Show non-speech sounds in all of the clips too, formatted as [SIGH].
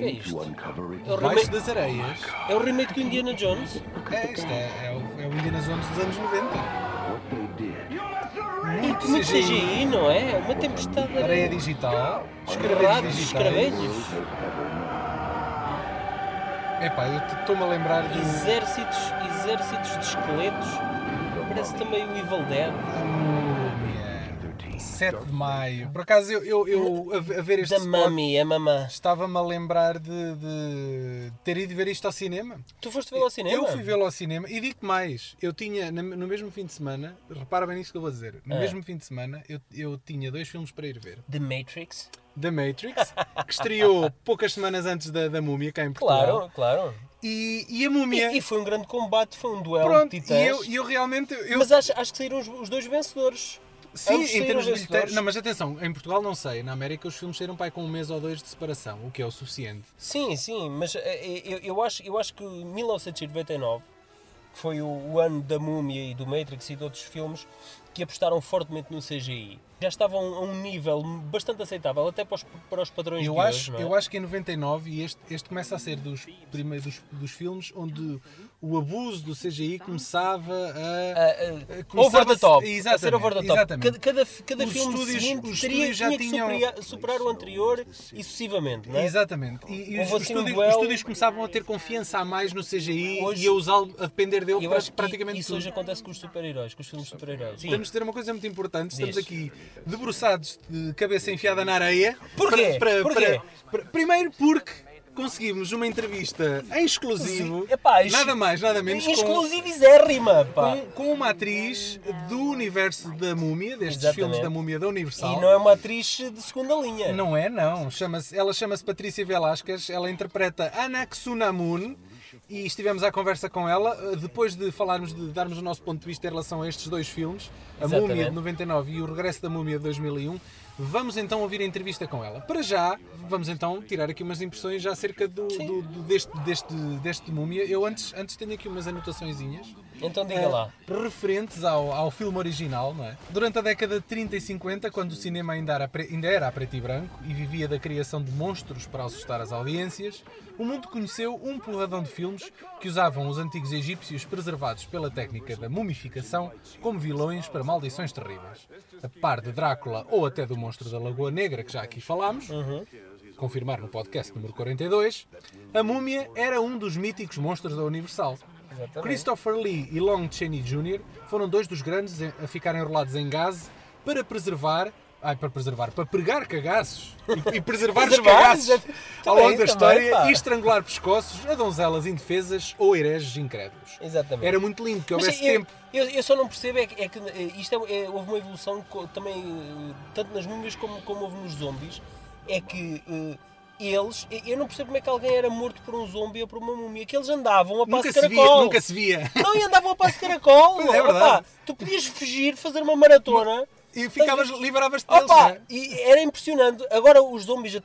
que é isto? É o, remake, das areias. é o remake do Indiana Jones? É, isto é, é, o, é o Indiana Jones dos anos 90. Muito Muito CGI, CGI, não é? Uma tempestade de areia areia. digital, digitais. escaravelhos. Epá, eu estou-me a lembrar do Exércitos, exércitos de esqueletos. Parece também o Evil Dead. Múmia. 7 de maio. Por acaso, eu, eu, eu a, ver este Da spot, Mummy, a mamã. estava-me a lembrar de, de ter ido ver isto ao cinema. Tu foste vê-lo ao cinema? Eu fui vê-lo ao cinema e digo mais, eu tinha no mesmo fim de semana, repara bem nisto que eu vou dizer, no Ah. mesmo fim de semana eu, eu tinha dois filmes para ir ver. The Matrix? The Matrix, que estreou [LAUGHS] poucas semanas antes da, da Múmia, cá em Portugal. Claro, claro. E, e a Múmia. E, e foi um grande combate, foi um duelo pronto, de e eu, e eu realmente. Eu, Mas acho, acho que saíram os, os dois vencedores. Sim, em termos de vencedores. bilheteiro. Não, mas atenção, em Portugal não sei. Na América os filmes saíram pai com um mês ou dois de separação, o que é o suficiente. Sim, sim, mas eh, eu, eu, acho, eu acho que 1999, que foi o, o ano da Múmia e do Matrix e de outros filmes, que apostaram fortemente no CGI. Já estavam a um nível bastante aceitável, até para os, para os padrões Eu de acho, hoje, é? eu acho que em 99, e este, este começa a ser dos primeiros dos, dos filmes onde o abuso do CGI começava a. Ah, começava over the a- top, a exatamente, ser over the top. exatamente. Cada, cada, cada Os filme estúdios- seguinte teria, já tinham- superar, superar o anterior e sucessivamente, não é? Exatamente. E, e os, assim um estúdios, duelo- os estúdios começavam a ter confiança a mais no CGI Hoje- e a usá-lo, a depender dele Eu para acho praticamente isso tudo. hoje acontece com os super-heróis, com os filmes de super-heróis. Temos de ter uma coisa muito importante, estamos Diz. aqui debruçados de cabeça enfiada na areia. Porquê? Porquê? para- primeiro porque conseguimos uma entrevista em exclusivo, Epá, nada mais, nada menos, Exclusivizérrima, pá! com, com uma atriz do universo da Múmia, destes Exatamente. filmes da Múmia da Universal. E não é uma atriz de segunda linha. Não é, não. Chama-se, ela chama-se Patrícia Velasquez, ela interpreta Anaxunamun e estivemos à conversa com ela eh, depois de falarmos, de darmos o nosso ponto de vista em relação a estes dois filmes, A Exatamente. Múmia de 99 e O Regresso da Múmia de 2001. Vamos então ouvir a entrevista com ela. Para já, vamos então tirar aqui umas impressões já acerca do, do- do- deste, deste, deste Múmia. Eu antes, antes tenho aqui umas anotaçõezinhas Então diga eh, lá. referentes ao, ao filme original, não é? Durante a década de 30 e 50, quando o cinema ainda era, pre- ainda era a preto e branco e vivia da criação de monstros para assustar as audiências, o mundo conheceu um porradão de filmes que usavam os antigos egípcios preservados pela técnica da mumificação como vilões para maldições terríveis. A par de Drácula ou até do monstro da Lagoa Negra, que já aqui falámos, confirmar no podcast número 42, a múmia era um dos míticos monstros da Universal. Exatamente. Christopher Lee e Lon Chaney Jr. foram dois dos grandes a ficarem enrolados em gás para preservar. Ai, para preservar, para pregar cagaços e, e [LAUGHS] preservar os cagaços ao longo da história e estrangular pescoços a donzelas indefesas ou hereges incrédulos. Exatamente. Era muito lindo que houvesse eu, tempo. Eu, eu só não percebo é que, é que, eh, isto é, é- houve uma evolução também, eh, tanto nas múmias como, como houve nos zombies, é que eh, eles, eu não percebo como é que alguém era morto por um zombi ou por uma múmia, que eles andavam a passo Nunca de se, via, caracol. nunca se via. Não, e andavam a passo de caracol. [LAUGHS] É, Opa, verdade. tu podias fugir, fazer uma maratona. E ficavas, liberavas-te deles. Opa, é? e era impressionante. Agora os zombies já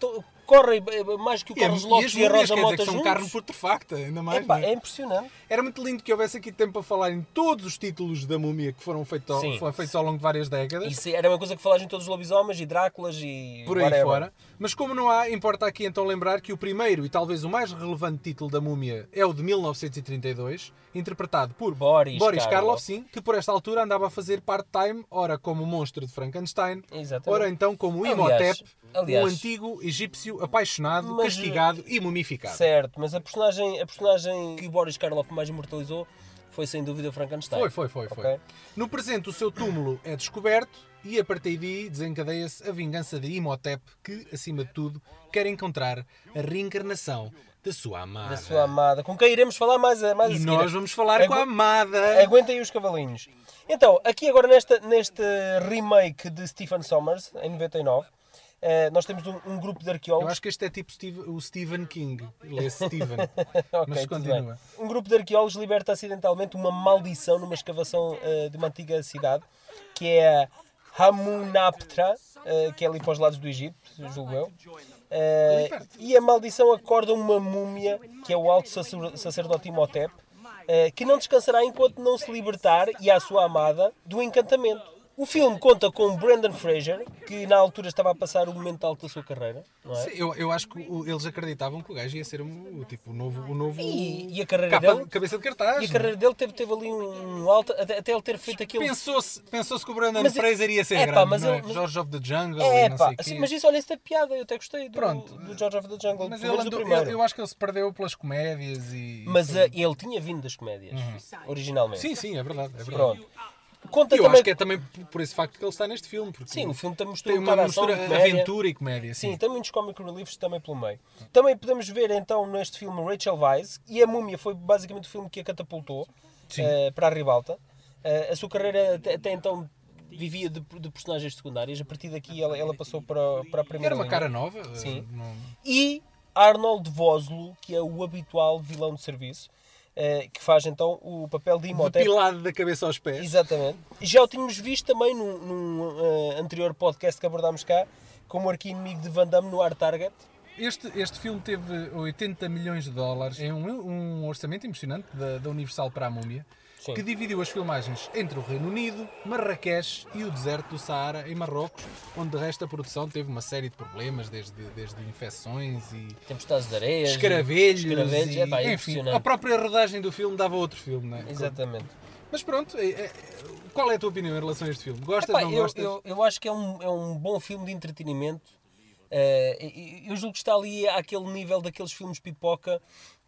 correm eh, mais que o E, Carlos e Lopes as e, a Rosa dizer, Mota que são juntos. carne putrefacta, ainda mais. Epá, não é? é impressionante. Era muito lindo que houvesse aqui tempo para falar em todos os títulos da múmia que foram feitos ao, feitos ao longo de várias décadas. Isso era uma coisa que falaste em todos os lobisomens e Dráculas e. por aí whatever. fora. Mas como não há, importa aqui então lembrar que o primeiro e talvez o mais relevante título da múmia é o de 1932, interpretado por Boris Karloff, Karloff. sim, que por esta altura andava a fazer part-time, ora como o monstro de Frankenstein, Exatamente. ora então como Imhotep, um antigo egípcio apaixonado, Mas- castigado e mumificado. Certo, mas a personagem, a personagem que Boris Karloff mais imortalizou foi sem dúvida Frankenstein. Foi, foi, foi, foi. Ok? No presente, o seu túmulo é descoberto e a partir daí desencadeia-se a vingança de Imhotep, que, acima de tudo, quer encontrar a reencarnação da sua amada. Da sua amada, com quem iremos falar mais a, mais a E seguir. nós vamos falar com a Agu- amada. Aguentem os cavalinhos. Então, aqui agora nesta, neste remake de Stephen Sommers, em 99, eh, nós temos um, um grupo de Eu arqueólogos. acho que este é tipo Steve- o Stephen King. Ele é Stephen. [LAUGHS] Ok, Mas continua. Um grupo de arqueólogos liberta acidentalmente uma maldição numa escavação eh, de uma antiga cidade, que é a Hamunaptra, eh, que é ali para os lados do Egito, julgo eu. E a maldição acorda uma múmia, que é o alto sacer- sacerdote Imhotep, que não descansará enquanto não se libertar, e a sua amada, do encantamento. O filme conta com Brendan Fraser, que na altura estava a passar o momento alto da sua carreira, não é? Sim, eu, eu acho que o- eles acreditavam que o gajo ia ser um, o tipo, o novo, o novo E, e a carreira capa, dele, cabeça de cartaz. e a carreira dele teve, teve ali um alto, até, até ele ter feito aquele... Pensou-se pensou que o Brandon Mas é- Fraser ia ser é pá, grande, mas não é? ele- mas- George of the Jungle É pá, assim, mas isso, olha, isso é piada, eu até gostei do, Pronto. do George of the Jungle, Mas ele andou- eu, eu acho que ele se perdeu pelas comédias e... Mas ah, ele tinha vindo das comédias, originalmente. Sim, sim, é verdade. É verdade. Pronto. Conta eu também... acho que é também por- esse facto que ele está neste filme. Porque Sim, o filme também mistura tem um uma ação mistura e comédia. aventura e comédia. Sim, Sim, tem muitos comic reliefs também pelo meio. Também podemos ver então neste filme Rachel Weisz e a Múmia foi basicamente o filme que a catapultou eh, para a ribalta. Eh, a sua carreira até, até então vivia de, de personagens secundárias. A partir daqui ela, ela passou para, para a primeira Era uma linha. cara nova. Sim. eh, não- E Arnold Vosloo, que é o habitual vilão de serviço, que faz então o papel de Imhotep. Depilado da cabeça aos pés. Exatamente. E já o tínhamos visto também num, num, eh, anterior podcast que abordámos cá, como arqui-inimigo de Van Damme no Art Target. Este, este filme teve 80 milhões de dólares. É um, um orçamento impressionante da, da Universal para a Múmia, Sim. que dividiu as filmagens entre o Reino Unido, Marrakech e o deserto do Saara, em Marrocos, onde de resto a produção teve uma série de problemas, desde, desde infecções e Tempestades de areias. escaravelhos. escaravelhos, e, é pá, é enfim, a própria rodagem do filme dava outro filme, não é? Exatamente. Mas pronto, é- é- qual é a tua opinião em relação a este filme? Gostas, Epá, não eu, gostas? eu, eu acho que é um, é um bom filme de entretenimento. E- e eu julgo que está ali àquele nível daqueles filmes pipoca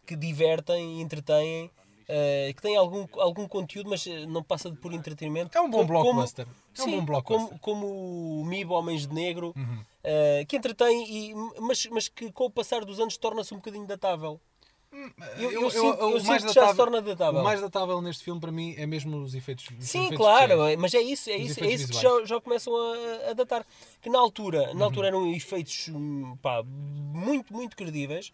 que divertem e entretêm. Eh, que têm algum, algum conteúdo, mas eh, não passa de por entretenimento. É um bom blockbuster. É um bom blockbuster. Uhum. Como, como o Mibo Homens de Negro, eh, que entretém, e, mas, mas que com o passar dos anos torna-se um bocadinho datável. Eu, eu, sinto, eu o sinto mais que já torna datável. O mais datável neste filme para mim é mesmo os efeitos os Sim, efeitos claro, especiais. mas é isso, é isso, é isso que visuais. já, já começam a, a datar. Que na altura, Uhum. na altura eram efeitos hum, pá, muito, muito credíveis,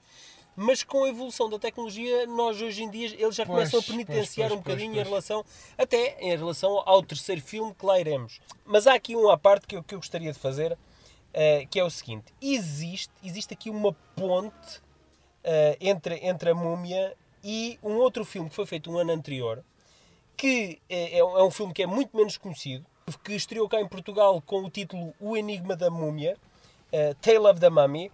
mas com a evolução da tecnologia, nós hoje em dia eles já Pois, começam a penitenciar pois, um pois, bocadinho pois. em relação, até em relação ao terceiro filme que lá iremos. Mas há aqui um à parte que eu, que eu gostaria de fazer, eh, que é o seguinte: existe, existe aqui uma ponte eh, entre, entre a múmia e um outro filme que foi feito um ano anterior, que é, é um é um filme que é muito menos conhecido, que estreou cá em Portugal com o título O Enigma da Múmia, eh, Tale of the Mummy, eh,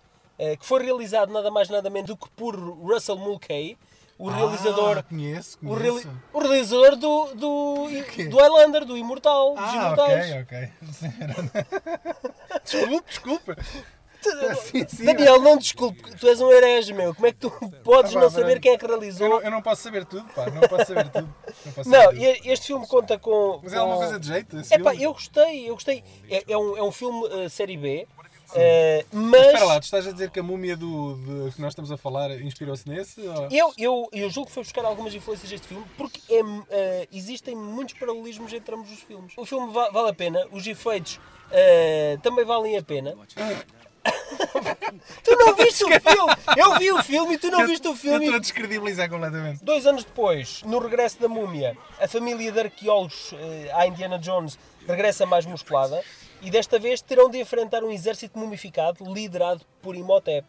que foi realizado nada mais nada menos do que por Russell Mulcahy, o realizador, Ah, conheço, o, conheço. reali- o realizador do, do, do Highlander, do Imortal, dos Ah, Imortais. ok, ok. [LAUGHS] desculpe, desculpa. [LAUGHS] Sim, sim. Daniel, não desculpe, tu és um herege, meu. Como é que tu podes pá, não saber pronto. quem é que Eu realizou? não, eu não posso saber tudo, pá. Não posso saber tudo. Não, posso saber tudo. este filme conta com. Mas é alguma com- coisa de jeito? Epá, filme? eu gostei, eu gostei. É, é um, é um filme eh, série B, eh, mas Espera lá, tu estás a dizer que a múmia do, do que nós estamos a falar inspirou-se nesse? ou- eu, eu, eu julgo que foi buscar algumas influências deste filme porque é, eh, existem muitos paralelismos entre ambos os filmes. O filme va- vale a pena, os efeitos eh, também valem a pena. [LAUGHS] tu não viste o filme! Eu vi o filme e tu não viste o Eu filme. estou a descredibilizar completamente. Dois anos depois, no regresso da múmia, a família de arqueólogos eh, à Indiana Jones regressa mais musculada e desta vez terão de enfrentar um exército mumificado liderado por Imhotep.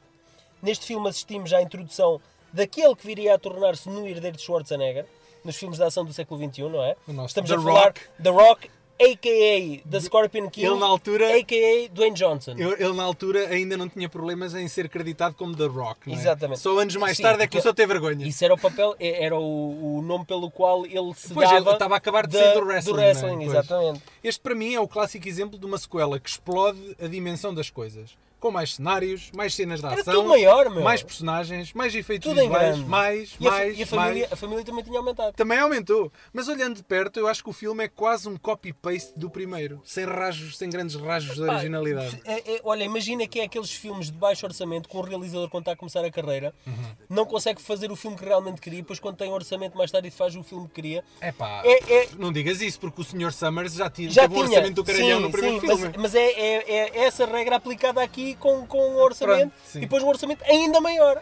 Neste filme assistimos à introdução daquele que viria a tornar-se no herdeiro de Schwarzenegger, nos filmes de ação do século XXI, não é? O nosso Estamos The a falar Rock. The Rock, a.k.a. The Scorpion King, Ele, na altura- a.k.a. Dwayne Johnson. Eu- Ele na altura ainda não tinha problemas em ser acreditado como The Rock, não é? Exatamente. Só anos mais Sim, tarde é que começou a ter vergonha. Isso era o papel, é- era o, o nome pelo qual ele se Pois, dava ele estava a acabar de sair do wrestling, não é? wrestling, Pois. Este para mim é o clássico exemplo de uma sequela que explode a dimensão das coisas. Com mais cenários, mais cenas de Era ação, tudo maior, meu. mais personagens, mais efeitos Tudo visuais, mais, E a, mais, e a família, mais. a família também tinha aumentado. Também aumentou. Mas olhando de perto, eu acho que o filme é quase um copy-paste do primeiro. Sem rajos, sem grandes rajos de Pá, originalidade. é- é- olha, imagina que é aqueles filmes de baixo orçamento com o realizador quando está a começar a carreira, Uhum. não consegue fazer o filme que realmente queria, depois quando tem orçamento mais tarde faz o filme que queria. É pá, é- não digas isso, porque o Sr. Summers já tinha Já teve tinha, orçamento do caralhão sim, no primeiro sim, filme. mas, mas é, é- é essa regra aplicada aqui com, com o orçamento Pronto, e depois um orçamento ainda maior.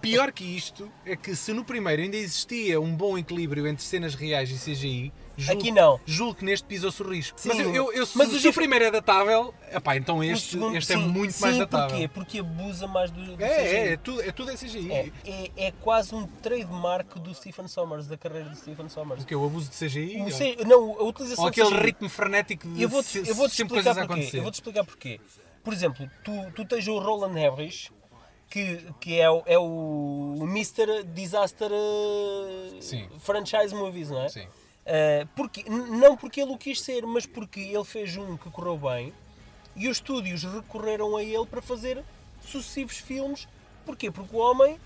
Pior que isto é que se no primeiro ainda existia um bom equilíbrio entre cenas reais e CGI, Julgo, Aqui não. Julgo que neste pisou-se o risco. Sim, mas eu, eu, eu- se, mas o se o primeiro é datável, epá, então este, segundo- este é sim, muito sim, mais datável. Porquê? Porque abusa mais do, do É, é, CGI. é, tudo, é tudo é CGI. É, é, é quase um trademark do Stephen Sommers, da carreira de Stephen Sommers. O que é o abuso de CGI? O C- não, a utilização Ou aquele CGI. ritmo frenético de Eu vou-te se- eu vou -te sempre coisas a acontecer. Eu vou-te explicar porquê. Por exemplo, tu, tu tens o Roland Harris, que, que é, o- é o Mr. Disaster eh, Sim. Franchise Movies, não é? Sim. Eh, porque, não porque ele o quis ser, mas porque ele fez um que correu bem e os estúdios recorreram a ele para fazer sucessivos filmes. Porquê? Porque o homem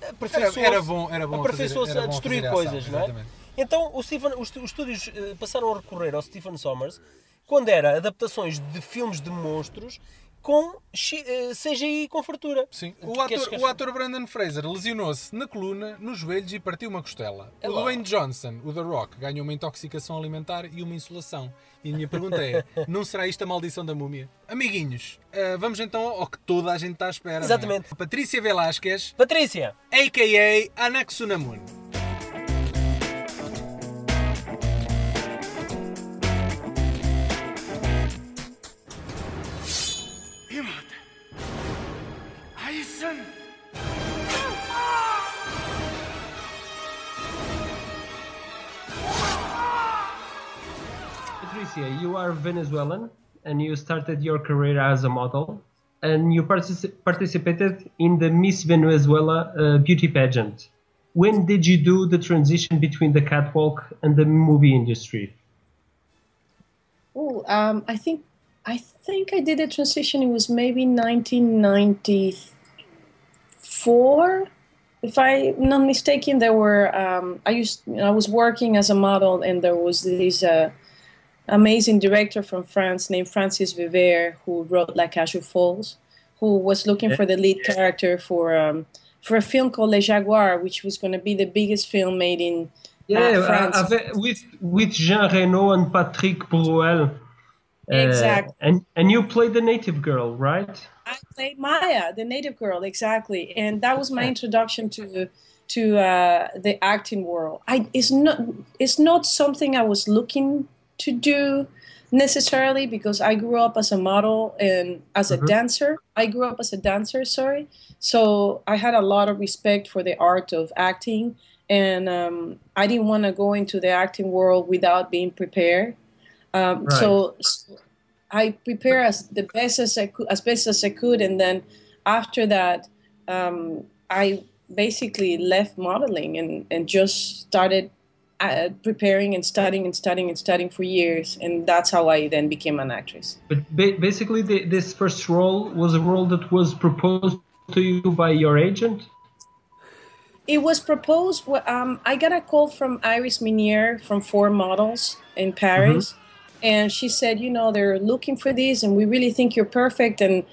Era, aperfeiçoou-se era bom, era bom fazer- era a destruir fazer ação, coisas, não é? exatamente. Então o Stephen- os, os estúdios eh, passaram a recorrer ao Stephen Sommers quando era adaptações de filmes de monstros com eh, CGI com fartura. Sim. O queres ator, o ator Brandon Fraser lesionou-se na coluna, nos joelhos e partiu uma costela. É o lá. Dwayne Johnson, o The Rock, ganhou uma intoxicação alimentar e uma insolação. E a minha pergunta é: [LAUGHS] não será isto a maldição da múmia? Amiguinhos, ah, vamos então ao que toda a gente está à espera. é? Exatamente. Patrícia Velásquez, Patrícia, a.k.a. Anaxunamun. You are Venezuelan and you started your career as a model and you partici- participated in the Miss Venezuela uh, beauty pageant. When did you do the transition between the catwalk and the movie industry? Oh, um, I think I think I did a transition. It was maybe 1994, if I'm not mistaken. There were um, I used I was working as a model, and there was this uh, amazing director from France named Francis Veber who wrote La Cage Folles, who was looking for the lead character for um, for a film called Les Jaguar, which was going to be the biggest film made in Yeah, France. uh, avec- with with Jean Reno and Patrick Bruel. Uh, Exactly. and and you played the native girl, right? I played Maya, the native girl, exactly, and that was my introduction to to uh, the acting world. I it's not it's not something I was looking to do necessarily because I grew up as a model and as a Mhm. dancer. I grew up as a dancer, sorry. So I had a lot of respect for the art of acting, and um, I didn't want to go into the acting world without being prepared. Um, Right. So so I prepare as the best as I could, as best as I could, and then after that, um, I basically left modeling and and just started uh, preparing and studying and studying and studying for years, and that's how I then became an actress. But ba- basically, the, this first role was a role that was proposed to you by your agent. It was proposed. Um, I got a call from Iris Minier from Four Models in Paris, and she said, you know, they're looking for this, and we really think you're perfect. And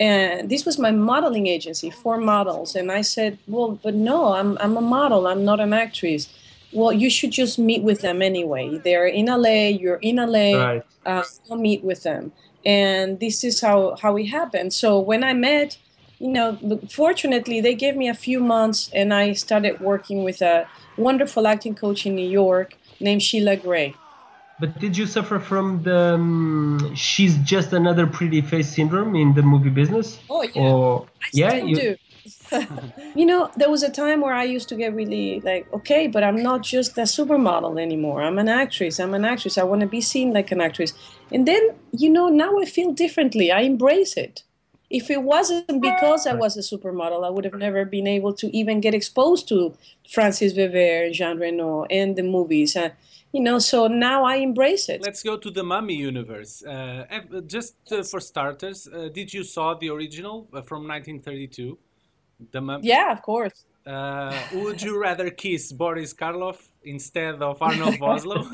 and this was my modeling agency, Four Models, and I said, well, but no, I'm I'm a model. I'm not an actress. Well, you should just meet with them anyway. They're in LA. You're in LA Right. uh, meet with them and this is how how it happened so when i met you know fortunately they gave me a few months and i started working with a wonderful acting coach in new york named sheila gray But did you suffer from the um, "she's just another pretty face" syndrome in the movie business? Oh, yeah. Or I yeah, still you, do. [LAUGHS] you know, there was a time where I used to get really like, okay, but I'm not just a supermodel anymore. I'm an actress. I'm an actress. I want to be seen like an actress. And then, you know, now I feel differently. I embrace it. If it wasn't because I was a supermodel, I would have never been able to even get exposed to Francis Veber, Jean Reno, and the movies. Uh, you know, so now I embrace it. Let's go to the Mummy universe. Uh, just uh, for starters, uh, did you saw the original uh, from 1932? The Mummy. Yeah, of course. Uh, [LAUGHS] would you rather kiss Boris Karloff instead of Arnold [LAUGHS] Vosloo?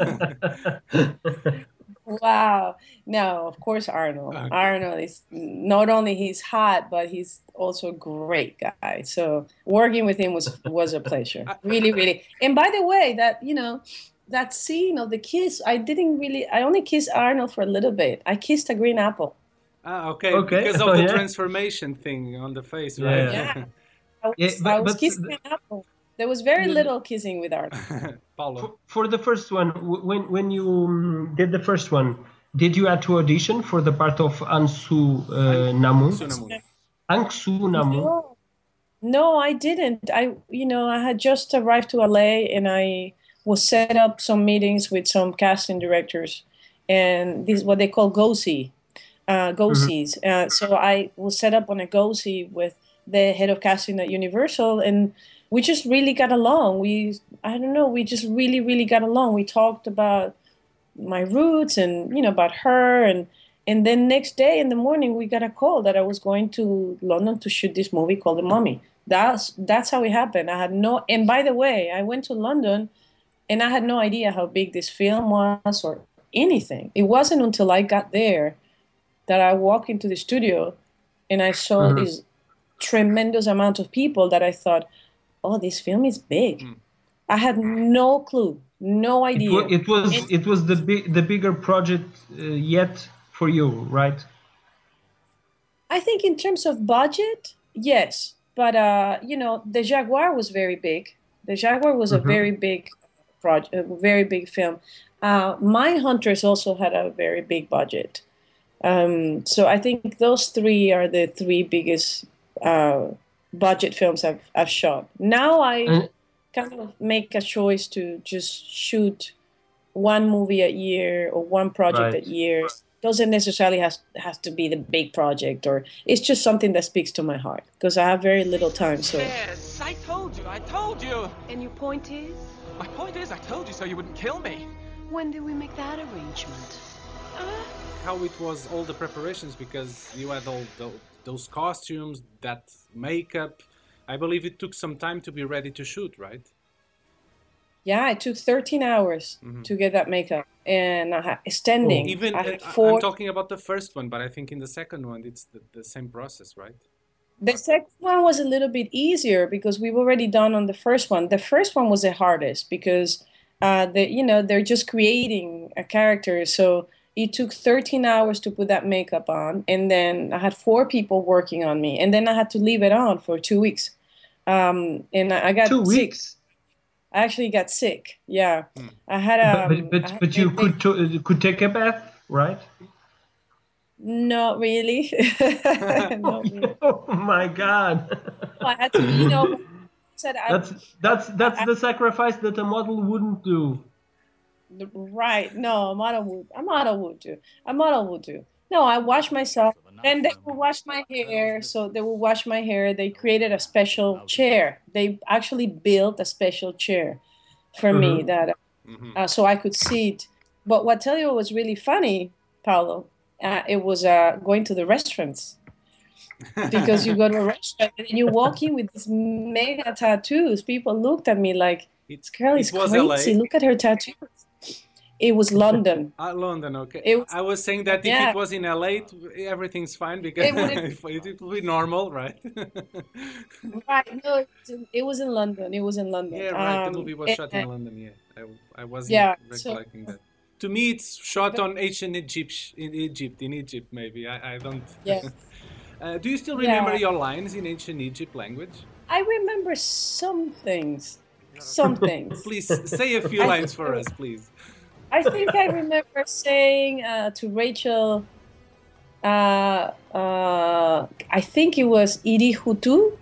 [LAUGHS] Wow. No, of course Arnold. Okay. Arnold is not only he's hot, but he's also a great guy. So working with him was was a pleasure. Really, really. And by the way, that you know, that scene of the kiss, I didn't really I only kissed Arnold for a little bit. I kissed a green apple. ah, okay, Okay. because of Oh, the yeah. transformation thing on the face, right? Yeah. I was, Yeah, but- I was but kissing the- apple. There was very little kissing with art. [LAUGHS] Paulo. For, for the first one, when when you um, did the first one, did you have to audition for the part of Ansu uh, Namu? Sunamu. Ansu Namu. No, no, I didn't. I, you know, I had just arrived to LA and I was set up some meetings with some casting directors, and this is what they call go-see, uh, go-sees. Uh, so I was set up on a go-see with the head of casting at Universal, and we just really got along. We, I don't know, we just really, really got along. We talked about my roots and you know about her and and then next day in the morning we got a call that I was going to London to shoot this movie called The Mummy. That's that's how it happened. I had no and by the way, I went to London and I had no idea how big this film was or anything. It wasn't until I got there that I walked into the studio and I saw Mhm. this tremendous amount of people that I thought, "Oh, this film is big." I had no clue, no idea. it was It- it was the big the bigger project uh, yet for you, right? I think in terms of budget, yes, but uh, you know, the Jaguar was very big. The Jaguar was a Mhm. very big project, a very big film. Uh, Mindhunters also had a very big budget. Um, so I think those three are the three biggest uh, budget films I've I've shot. Now I And- kind of make a choice to just shoot one movie a year or one project Right. a year. Doesn't necessarily has has to be the big project, or it's just something that speaks to my heart because I have very little time. So Yes, I told you, I told you. And your point is? My point is, I told you so you wouldn't kill me. When did we make that arrangement? Uh? How it was all the preparations because you had all tho- those costumes, that makeup. I believe it took some time to be ready to shoot, right? yeah, it took 13 hours to get that makeup, and I had standing. Mm-hmm. Even I uh, had I- four. I'm talking about the first one, but I think in the second one it's the, the same process, right? The second one was a little bit easier because we've already done on the first one. The first one was the hardest because uh, the you know they're just creating a character, so it took 13 hours to put that makeup on, and then I had four people working on me, and then I had to leave it on for two weeks. Um, and I I got Two sick. weeks. I actually got sick. Yeah, I had a. but but, but, but you could to, could take a bath, right? Not really. [LAUGHS] Not really. [LAUGHS] Oh my God. I had to, you know. Said I, That's that's that's the sacrifice that a model wouldn't do. Right. No, I'm not a model would. A model would do. A model would do. No, I wash myself. Then they will wash my hair. So they will wash my hair. They created a special chair. They actually built a special chair for me that uh, so I could sit. But what tell you was really funny, Paulo, uh, it was uh, going to the restaurants. [LAUGHS] because you go to a restaurant and you walk in with these mega tattoos. People looked at me like, this girl it is was crazy. LA? Look at her tattoos. It was [LAUGHS] London. Ah, London, okay. Was- I was saying that if yeah. it was in LA, everything's fine because It wouldn't- [LAUGHS] it, it would be normal, right? [LAUGHS] right. No, it was in, it was in London. It was in London. yeah, right. Um, the movie was shot in London. Yeah, I, I wasn't Yeah, so- recollecting that. To me, it's shot on ancient Egypt, in Egypt, in Egypt, maybe. I, I don't. Yeah. uh, do you still remember Yeah. your lines in ancient Egypt language? I remember some things. Some [LAUGHS] things. Please say a few lines for us, please. I think I remember saying uh, to Rachel, uh, uh, I think it was Iri Hutu,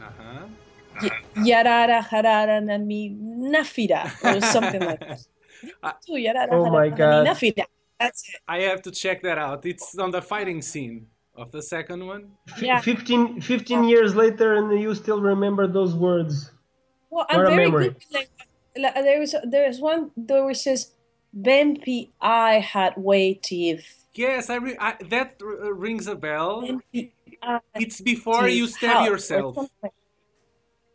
Uh-huh. Yarara Harara Nami Nafira, or something like that. [LAUGHS] Uh, Yarara Oh my God. Nafira. That's it. I have to check that out. It's on the fighting scene of the second one. Yeah. 15, 15 years later, and you still remember those words. Well, I'm very memory. good. with language. Like, there was there's one there where it says Benpi I had way teeth. Yes, I, re- I that r- rings a bell. Benpi It's before you stab how, yourself.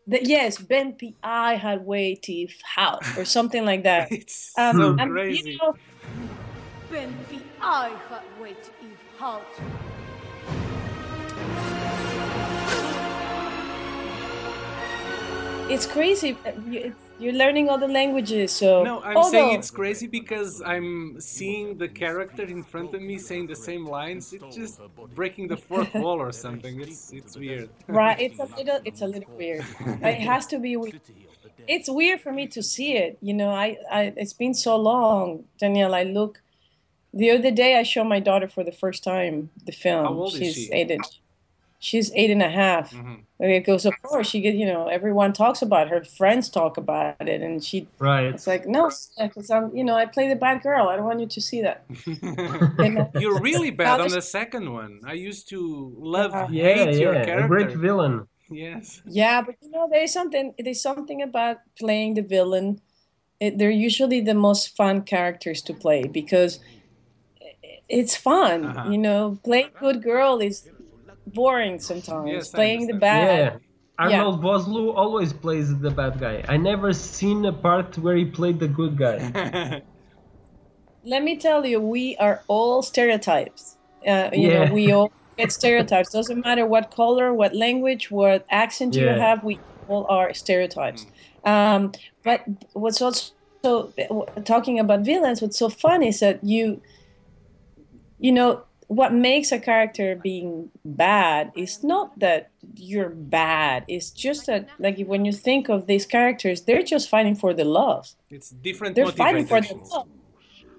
The- yes, Benpi I had way teeth how or something like that. [LAUGHS] It's Um, so and, crazy. You know, Ben wie I had wait if it's crazy. You're learning all the languages, so No, I'm although, saying it's crazy because I'm seeing the character in front of me saying the same lines. It's just breaking the fourth [LAUGHS] wall or something. It's it's weird. right. It's a little. It's a little weird. It has to be weird. it's weird for me to see it. You know, I, I it's been so long, Danielle. I look. The other day, I showed my daughter for the first time the film. How old is she's she? eight. And, she's eight and a half. Mhm. And it goes, of course, she get. You know, everyone talks about it. her friends talk about it, and she. Right. It's like no, because I'm. You know, I play the bad girl. I don't want you to see that. [LAUGHS] You're really bad on the second one. I used to love, Yeah. Yeah, hate your yeah. character. A great villain. Yes. Yeah, but you know, there's something there's something about playing the villain. It, they're usually the most fun characters to play because it's fun. Uh-huh. You know, playing good girl is boring sometimes. Yes, playing the bad. Yeah. Arnold Vosloo always plays the bad guy. I never seen a part where he played the good guy. [LAUGHS] Let me tell you, we are all stereotypes. Uh, you Yeah. know, we all get stereotypes. Doesn't matter what color, what language, what accent you have. We all are stereotypes. Um, but what's also so talking about villains, what's so fun is that you, you know, what makes a character being bad is not that you're bad. It's just that, like, when you think of these characters, they're just fighting for the love it's different they're fighting for the love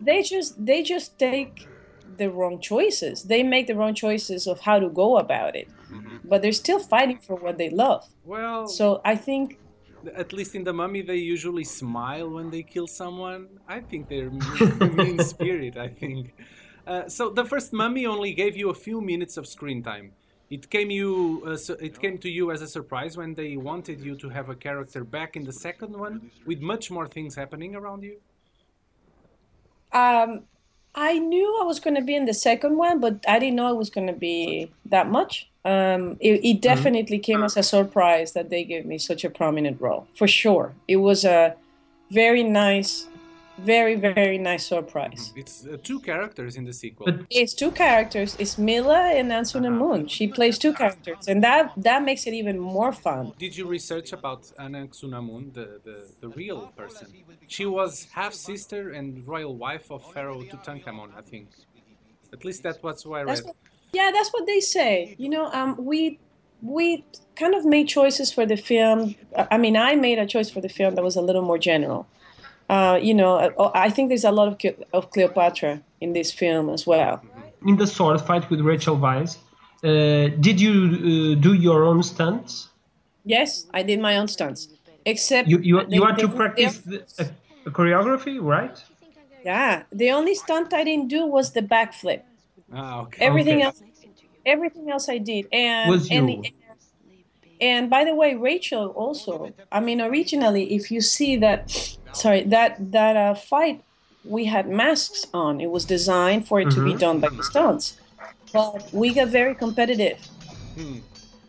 They just they just take the wrong choices. They make the wrong choices of how to go about it, mm-hmm. but they're still fighting for what they love. Well, So I think at least in the mummy, they usually smile when they kill someone. I think they're [LAUGHS] mean, mean spirit. I think. Uh, so the first mummy only gave you a few minutes of screen time. It came you. Uh, su- it came to you as a surprise when they wanted you to have a character back in the second one, with much more things happening around you. um, I knew I was going to be in the second one, but I didn't know it was going to be that much. Um, it, it definitely came as a surprise that they gave me such a prominent role, for sure. It was a very nice, very very nice surprise. It's uh, two characters in the sequel. But- It's two characters. It's Mila and Anck-Su-Namun. She plays two characters, and that that makes it even more fun. Did you research about Anck-Su-Namun, the, the, the real person? She was half sister and royal wife of Pharaoh Tutankhamun, I think. At least that's what I read. What, yeah, that's what they say. You know, um, we we kind of made choices for the film. I I mean, I made a choice for the film that was a little more general. Uh, you know, I I think there's a lot of Cle- of Cleopatra in this film as well. In the sword fight with Rachel Weisz, uh, did you uh, do your own stunts? Yes, I did my own stunts, except You you, they- you had to they- practice the, a, a choreography, right? Yeah, the only stunt I didn't do was the backflip. Ah, okay. Everything Okay. else, everything else I did, and Was and, you. and by the way, Rachel also. I mean, originally, if you see that, sorry, that that uh, fight, we had masks on. It was designed for it to be Mhm. done by the stunts, but we got very competitive. Hmm.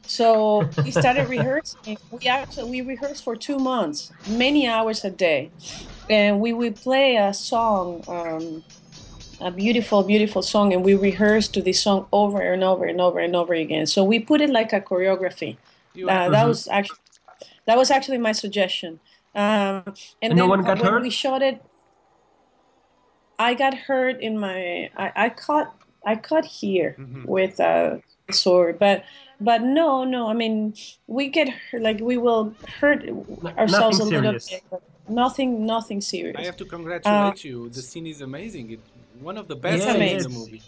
So we started [LAUGHS] rehearsing. We actually we rehearsed for two months, many hours a day, and we would play a song, um, a beautiful, beautiful song, and we rehearsed to this song over and over and over and over again. So we put it like a choreography. You, Uh, that was actually that was actually my suggestion. Um, and No then one got when hurt? we shot it, I got hurt in my I, I caught I caught here Mhm. with a sword, but but no no I mean we get hurt, like we will hurt ourselves Nothing a little serious. bit, but nothing nothing serious. I have to congratulate Uh, you. The scene is amazing. It, one of the best Yeah, scenes in the movie.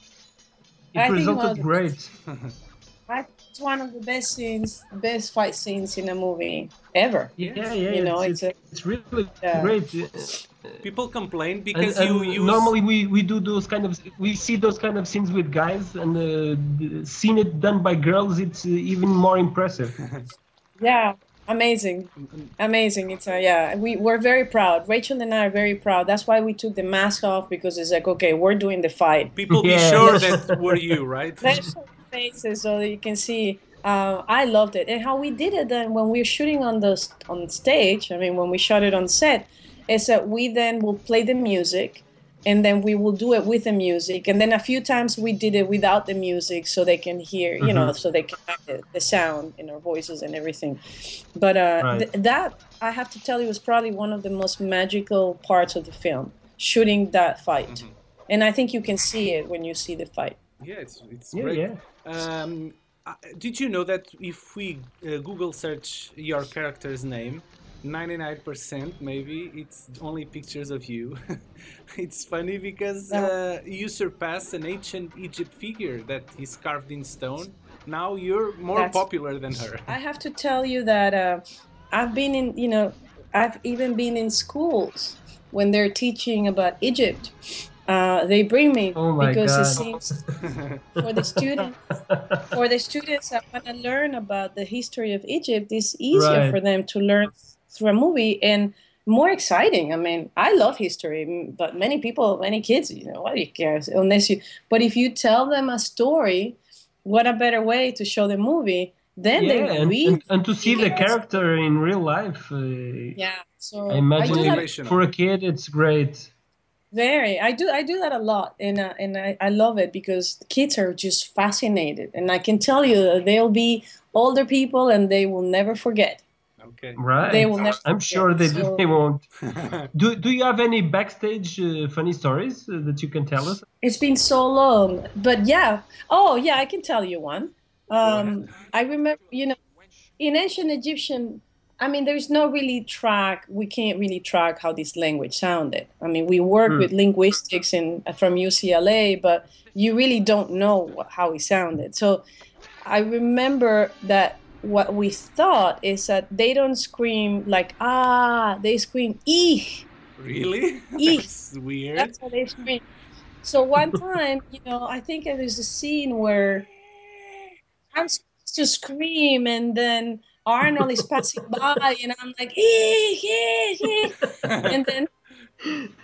It I resulted one of the great. [LAUGHS] It's one of the best scenes, best fight scenes in a movie ever. Yeah, yeah, You know, it's, it's it's, really Yeah. great. People complain because and you use normally we, we do those kind of we see those kind of scenes with guys and uh, seeing it done by girls it's uh, even more impressive. [LAUGHS] Yeah, amazing, amazing. It's uh, yeah, we we're very proud. Rachel and I are very proud. That's why we took the mask off because it's like okay, we're doing the fight. people be sure [LAUGHS] that were you, right? Let's show the faces so that you can see. Uh, I loved it, and how we did it then when we were shooting on the on stage. I mean, when we shot it on set, is that we then will play the music. And then we will do it with the music, and then a few times we did it without the music, so they can hear, you know, so they can have the, the sound in our voices and everything. But uh, Right. th- that I have to tell you was probably one of the most magical parts of the film, shooting that fight. And I think you can see it when you see the fight. Yeah, it's it's Yeah, great. yeah. Um, uh, did you know that if we uh, Google search your character's name, 99% maybe it's only pictures of you. [LAUGHS] it's funny because uh, you surpass an ancient Egypt figure that is carved in stone. Now you're more That's- popular than her. [LAUGHS] I have to tell you that uh, I've been in, you know, I've even been in schools when they're teaching about Egypt. Uh, they bring me Oh my because it seems [LAUGHS] for the students, for the students that want to learn about the history of Egypt, it's easier Right. for them to learn through a movie and more exciting. I mean, I love history, but many people, many kids, you know, what do you care unless you. But if you tell them a story, what a better way to show the movie? Then yeah, they and, read and, and to see the character in real life. Uh, yeah, so I I imagine do that for a kid it's great. Very. I do. I do that a lot, and uh, and I, I love it because the kids are just fascinated, and I can tell you that they'll be older people and they will never forget. Okay. Right. They will never I'm sure they, forget, so- they won't. [LAUGHS] Do, do you have any backstage uh, funny stories uh, that you can tell us? It's been so long, but yeah. Oh yeah, I can tell you one. Um, I remember, you know, in ancient Egyptian, I mean, there's no really track. We can't really track how this language sounded. I mean, we work Hmm. with linguistics in from UCLA, but you really don't know how it sounded. So, I remember that what we thought is that they don't scream like ah, they scream eeh. Really? [LAUGHS] Eek. That's weird. That's how they scream. So one [LAUGHS] time, you know, I think there's a scene where I'm supposed to scream, and then Arnold is passing by, and I'm like, eek, eek, eek. and then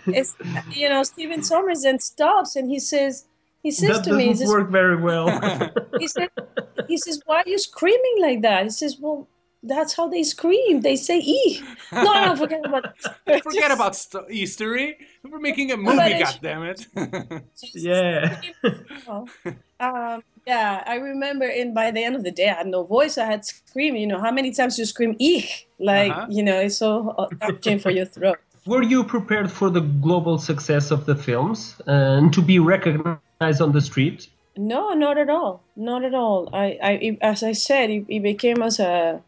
it's you know Stephen Sommers then stops and he says he says that to me, he doesn't work very well. [LAUGHS] he said he says why are you screaming like that? He says, well. That's how they scream. They say "ee." No, no, forget about. [LAUGHS] Forget about st- history. We're making a movie, God damn it! yeah. Um, yeah, I remember. And by the end of the day, I had no voice. I had scream. You know, how many times you scream "ich"? Like, Uh-huh. you know, it's so uh, touching for your throat. [LAUGHS] Were you prepared for the global success of the films and to be recognized on the street? No, not at all. Not at all. I, I, it- as I said, it, it became as a.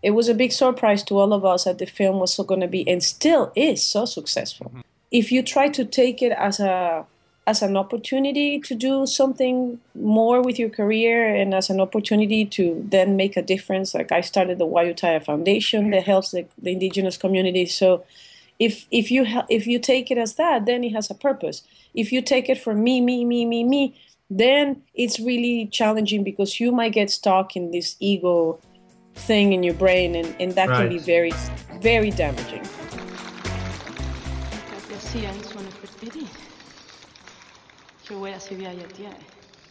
It was a big surprise to all of us that the film was so going to be, and still is, so successful. If you try to take it as a as an opportunity to do something more with your career and as an opportunity to then make a difference, like I started the Wayuu Taya Foundation that helps the, the indigenous community. So, if if you ha- if you take it as that, then it has a purpose. If you take it for me, me, me, me, me, then it's really challenging because you might get stuck in this ego thing in your brain, and, and that can be very, very damaging. Que eu era se via tiare.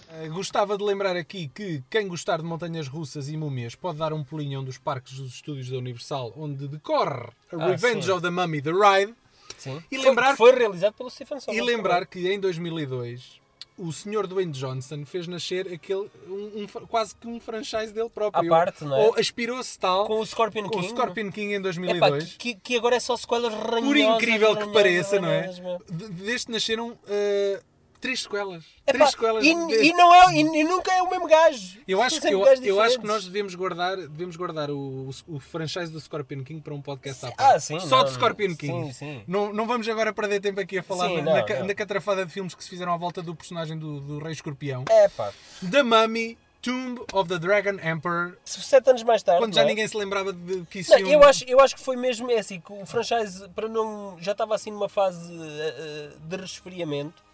Uh, gostava de lembrar aqui que quem gostar de montanhas russas e múmias pode dar um pulinho a um dos parques dos estúdios da Universal, onde decorre a Ah, Revenge sim. of the Mummy, The Ride, Sim. E Foi- lembrar- foi, realizado pelo Stephen e Sommers. lembrar que em 2002 o Sr. Dwayne Johnson fez nascer aquele, um, um- quase que um franchise dele próprio. À parte, não é? Ou aspirou-se tal com o Scorpion com o King. Scorpion King em Epá, 2002. que, que agora é só sequelas ranhosas. Por incrível que ranhosas, pareça, não é? Deste nasceram uh, três sequelas. Epá, três sequelas. e, e não é, e, e nunca é o mesmo gajo. Eu acho, São eu, sempre gajos eu acho que nós devemos guardar, devemos guardar o, o, o franchise do Scorpion King para um podcast à Sim, parte. ah, sim, Só não, de Scorpion King. sim, sim. Não, não vamos agora perder tempo aqui a falar Sim, na, não, na na catrafada de filmes que se fizeram à volta do personagem do, do Rei Escorpião. É pá. The Mummy, Tomb of the Dragon Emperor. Sete anos mais tarde. Quando já é? ninguém se lembrava de que isso Não, eu, acho, eu acho que foi mesmo é assim, que o franchise para não, já estava assim numa fase eh, de resfriamento.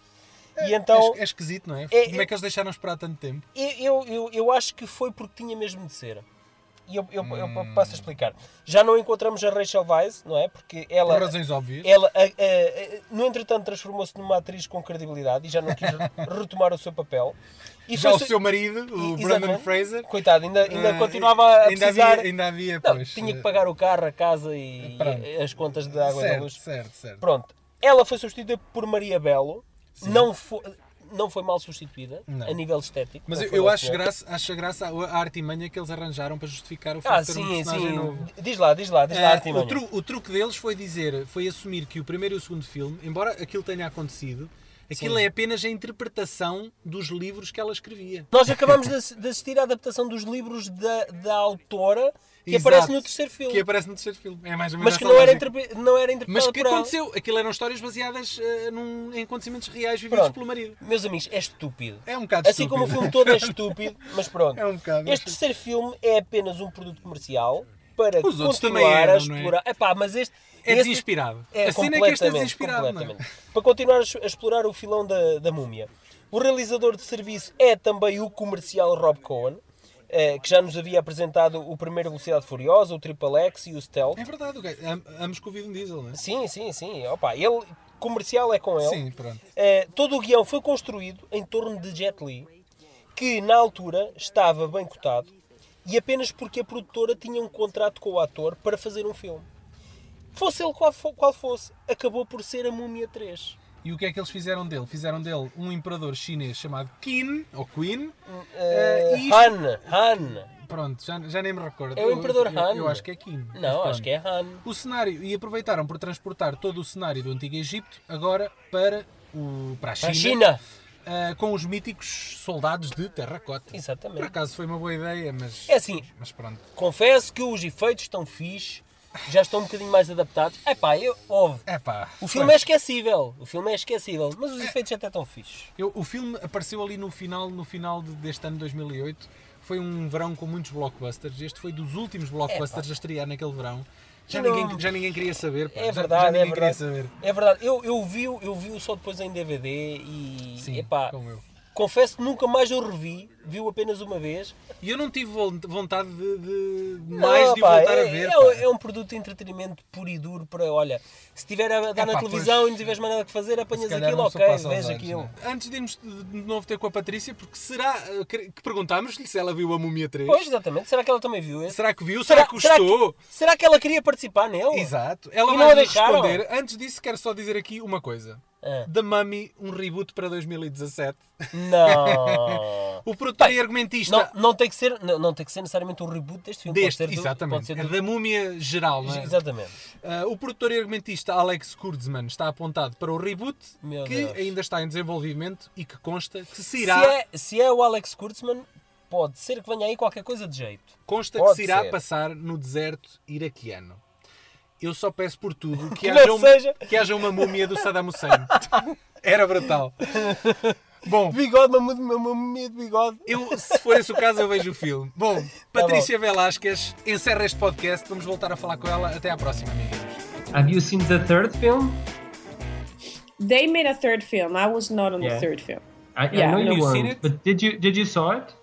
E então É, é esquisito, não é? É, Como é que eles deixaram esperar tanto tempo? eu, eu, eu, eu acho que foi porque tinha mesmo de ser. E eu, eu, eu Hum. passo a explicar. Já não encontramos a Rachel Weisz, não é? Porque ela. Por razões óbvias. Ela, a- a- a- no entretanto, transformou-se numa atriz com credibilidade e já não quis [LAUGHS] retomar o seu papel. E Já o seu marido, o Exatamente. Brandon Fraser. Coitado, ainda, ainda ah, continuava a ainda precisar. havia, ainda havia Não, pois, tinha que eh, pagar o carro, a casa e, e as contas de água e da certo, luz. certo, certo. Pronto. Ela foi substituída por Maria Belo. Não foi, não foi mal substituída Não. a nível estético. Mas eu, eu acho graça, acho graça a artimanha que eles arranjaram para justificar o facto Ah, de ter um sim, personagem sim. novo. Diz lá, diz lá, diz lá, Eh, o, tru- o truque deles foi dizer, foi assumir que o primeiro e o segundo filme, embora aquilo tenha acontecido, Aquilo Sim. é apenas a interpretação dos livros que ela escrevia. Nós acabamos de, de assistir à adaptação dos livros da, da autora que Exato. aparece no terceiro filme. Que aparece no terceiro filme. É mais ou menos Mas que não era, interpre- não era interpretada Mas que por ela. aconteceu? Aquilo eram histórias baseadas eh, num- em acontecimentos reais vividos pelo marido. Meus amigos, é estúpido. É um bocado Assim como o estúpido. filme todo é estúpido, mas pronto. [LAUGHS] É um bocado. Este terceiro filme é apenas um produto comercial para Os outros também continuar eram, a é? explorar. Epá, mas este É este- desinspirado. É, a cena é que este é completamente, desinspirado, não é? Para continuar a explorar o filão da, da múmia. O realizador de serviço é também o comercial Rob Cohen, eh, que já nos havia apresentado o primeiro Velocidade Furiosa, o Triple X e o Stealth. É verdade, o gajo- am- ambos com o Vin Diesel, não é? Sim, sim, sim. Opa, ele, comercial é com ele. Sim, pronto. Eh, todo o guião foi construído em torno de Jet Li, que na altura estava bem cotado e apenas porque a produtora tinha um contrato com o ator para fazer um filme. Fosse ele qual, qual fosse, acabou por ser a Múmia 3. E o que é que eles fizeram dele? Fizeram dele um imperador chinês chamado Qin, ou Queen. E isto- Han, Han. Pronto, já, já nem me recordo. É o Imperador eu, Han. Eu, acho que é Qin. Não, acho que é Han. O cenário, e aproveitaram por transportar todo o cenário do Antigo Egito agora para, o, para a China, Para a China. ah, com os míticos soldados de terracota. Por Exatamente. acaso foi uma boa ideia, mas, É assim, mas pronto. confesso que os efeitos estão fixe, já estão um bocadinho mais adaptados. Epá, eu, ouve. É pá. O filme é esquecível, o filme é esquecível, mas os efeitos até estão fixes. Eu- o filme apareceu ali no final, no final de- deste ano 2008. Foi um verão com muitos blockbusters. Este foi dos últimos blockbusters a estrear naquele verão. Já, Não. ninguém, já ninguém queria saber. pá. É Já- verdade, já é ninguém queria verdade. saber. É verdade, eu, eu vi-o eu vi só depois em DVD e Sim, epá, como eu. Confesso que nunca mais eu revi, vi-o apenas uma vez. E eu não tive vontade de, de mais Não, de o pá, voltar é, a ver. é, pá. é um produto de entretenimento puro e duro para, olha, se estiver a dar na Epá, televisão pois, e não tiveres mais nada que fazer, apanhas aquilo, ok, olhos, aquilo. não é? Antes de irmos de novo ter com a Patrícia, porque será eh, que que perguntámos-lhe se ela viu a Múmia 3? Pois, exatamente, será que ela também viu esse? Será que viu? Será, que será gostou? será que ela queria participar nele? Exato. Ela E vai não a deixaram? responder. Antes disso, quero só dizer aqui uma coisa. Ah. The Mummy, um reboot para 2017. Não. [LAUGHS] O produtor Bem, e argumentista não, não, tem que ser, não, não tem que ser necessariamente um reboot deste filme. deste, pode ser do- exatamente, pode ser é do- da múmia geral, não é? Exatamente. Ah, o produtor e argumentista Alex Kurtzman está apontado para o reboot, Meu que Deus. ainda está em desenvolvimento e que consta que se Se irá, é, se é o Alex Kurtzman, pode ser que venha aí qualquer coisa de jeito. consta que pode se irá ser. passar no deserto iraquiano. Eu só peço por tudo que, [LAUGHS] Que haja, um- seja- que haja uma múmia do Saddam Hussein. [LAUGHS] Era brutal. Bom, Bigode, uma, uma, uma múmia de bigode. Eu, se for esse o caso, eu vejo o filme. Bom, Patrícia Velasquez encerra este podcast. Vamos voltar a falar com ela. Até à próxima, amiguinhos. Have you seen the third film? They made a third film. I was not on Yeah. the third film. I, Yeah. I know you you seen it? but did you did you saw it?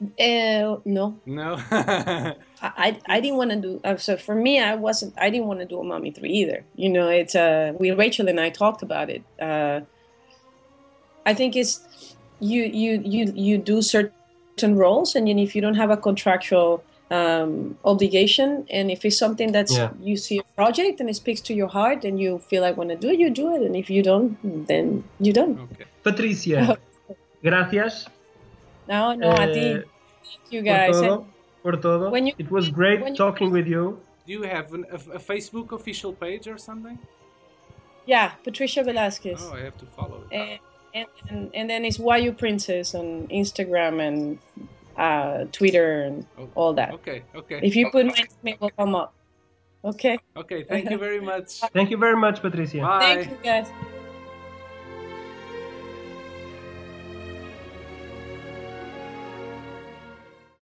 Uh, no, No. [LAUGHS] I, I, I didn't want to do. Uh, so for me, I wasn't. I didn't want to do a mommy three either. You know, it's uh, we Rachel and I talked about it. Uh, I think it's you you you you do certain roles, and if you don't have a contractual um, obligation, and if it's something that's Yeah. you see a project and it speaks to your heart, and you feel like want to do it, you do it, and if you don't, then you don't. okay. Patricia, [LAUGHS] gracias No, no, a ti. eh, Thank you guys. And- todo. Por todo. When you- it was great when you- talking with you. Do you have an, a, a Facebook official page or something? yeah, Patricia Velasquez. Oh, I have to follow it. and, and, and, and then it's Wayuu Princess on Instagram and uh, Twitter and Oh, all that. Okay, okay. If you put my name, it will come up. Okay. Okay, thank you very much. [LAUGHS] Thank you very much, Patricia. Bye. Thank you guys.